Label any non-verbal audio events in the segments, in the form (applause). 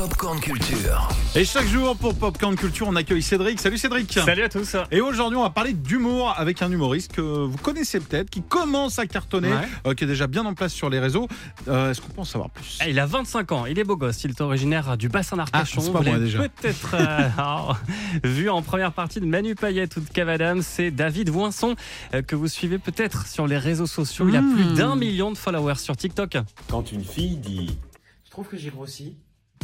Popcorn Culture. Et chaque jour pour Popcorn Culture, on accueille Cédric. Salut Cédric. Salut à tous. Et aujourd'hui, on va parler d'humour avec un humoriste que vous connaissez peut-être, qui commence à cartonner, Ouais. euh, qui est déjà bien en place sur les réseaux. Euh, Est-ce qu'on peut en savoir plus? Ah, Il a 25 ans, il est beau gosse, il est originaire du bassin d'Arcachon. Ah, c'est pas Vous moi, l'avez déjà. Peut-être euh, (laughs) vu en première partie de Manu Payette ou de Cavadam, c'est David Voinson euh, que vous suivez peut-être sur les réseaux sociaux. Il a Mmh. plus d'un million de followers sur TikTok. Quand une fille dit Je trouve que j'ai grossi.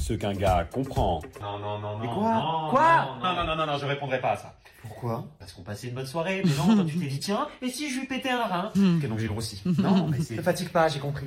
Ce qu'un gars comprend. Non, non, non, Mais non. quoi non, Quoi non, non, non, non, non, je répondrai pas à ça. Pourquoi Parce qu'on passait une bonne soirée, mais non, toi tu t'es dit, tiens, et si je lui pétais un rein Ok, donc j'ai grossi. Non, mais c'est. Ne fatigue pas, j'ai compris.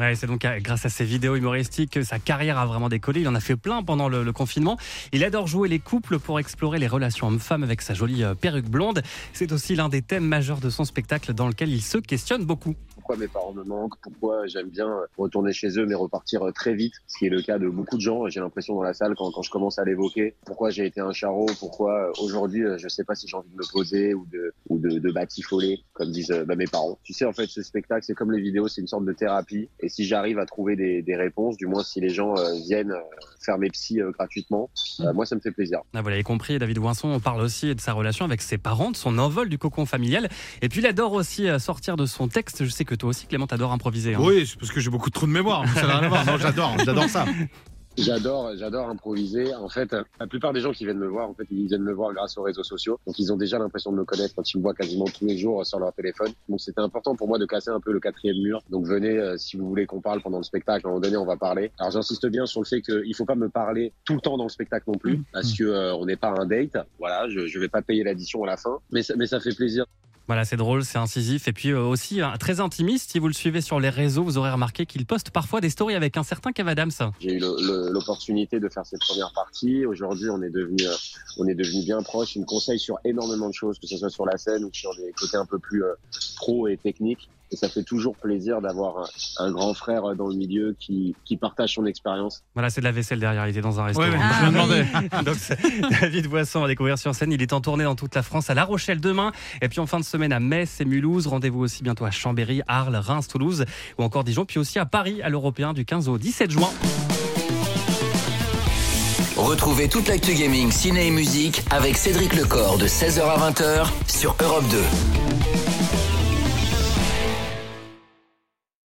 Ouais, c'est donc euh, grâce à ses vidéos humoristiques que sa carrière a vraiment décollé. Il en a fait plein pendant le, le confinement. Il adore jouer les couples pour explorer les relations hommes-femmes avec sa jolie euh, perruque blonde. C'est aussi l'un des thèmes majeurs de son spectacle dans lequel il se questionne beaucoup. Pourquoi mes parents me manquent, pourquoi j'aime bien retourner chez eux mais repartir très vite, ce qui est le cas de beaucoup de gens. J'ai l'impression dans la salle quand, je commence à l'évoquer, pourquoi j'ai été un charreau, pourquoi euh, aujourd'hui euh, je sais pas si j'ai envie de me poser ou de de, de batifoler comme disent euh, bah, mes parents. Tu sais en fait ce spectacle c'est comme les vidéos, c'est une sorte de thérapie et si j'arrive à trouver des, des réponses, du moins si les gens euh, viennent euh, faire mes psys euh, gratuitement, euh, moi ça me fait plaisir. Ah, vous l'avez compris, David Voinson on parle aussi de sa relation avec ses parents, de son envol du cocon familial. Et puis il adore aussi sortir de son texte. Je sais que toi aussi, Clément, t'adores improviser. hein. Oui, c'est parce que j'ai beaucoup de trous de mémoire. Ça n'a rien à voir. Non, j'adore, j'adore ça. (laughs) J'adore, j'adore improviser. En fait, la plupart des gens qui viennent me voir, en fait, ils viennent me voir grâce aux réseaux sociaux. Donc, ils ont déjà l'impression de me connaître quand ils me voient quasiment tous les jours sur leur téléphone. Donc, c'était important pour moi de casser un peu le quatrième mur. Donc, venez, euh, si vous voulez qu'on parle pendant le spectacle, à un moment donné, on va parler. Alors, j'insiste bien sur le fait qu'il faut pas me parler tout le temps dans le spectacle non plus, parce que euh, on n'est pas un date. Voilà, je, je vais pas payer l'addition à la fin, mais ça, mais ça fait plaisir. Voilà, c'est drôle, c'est incisif. Et puis euh, aussi euh, très intimiste. Si vous le suivez sur les réseaux, vous aurez remarqué qu'il poste parfois des stories avec un certain Kev Adams. J'ai eu l'opportunité de faire cette première partie. Aujourd'hui, on est devenu, euh, on est devenu bien proches. Il me conseille sur énormément de choses, que ce soit sur la scène ou sur des côtés un peu plus pro et techniques. Et ça fait toujours plaisir d'avoir un, un grand frère euh, dans le milieu qui, qui partage son expérience. Voilà, c'est de la vaisselle derrière. Il était dans un restaurant. Ouais, ouais, je me demandais. Donc, c'est (laughs) David Boisson à découvrir sur scène. Il est en tournée dans toute la France, à La Rochelle demain. Et puis en fin de semaine à Metz et Mulhouse. Rendez-vous aussi bientôt à Chambéry, Arles, Reims, Toulouse ou encore Dijon. Puis aussi à Paris, à l'Européen du 15 au 17 juin. Retrouvez toute l'actu gaming, ciné et musique avec Cédric Lecor de 16h à 20h sur Europe 2.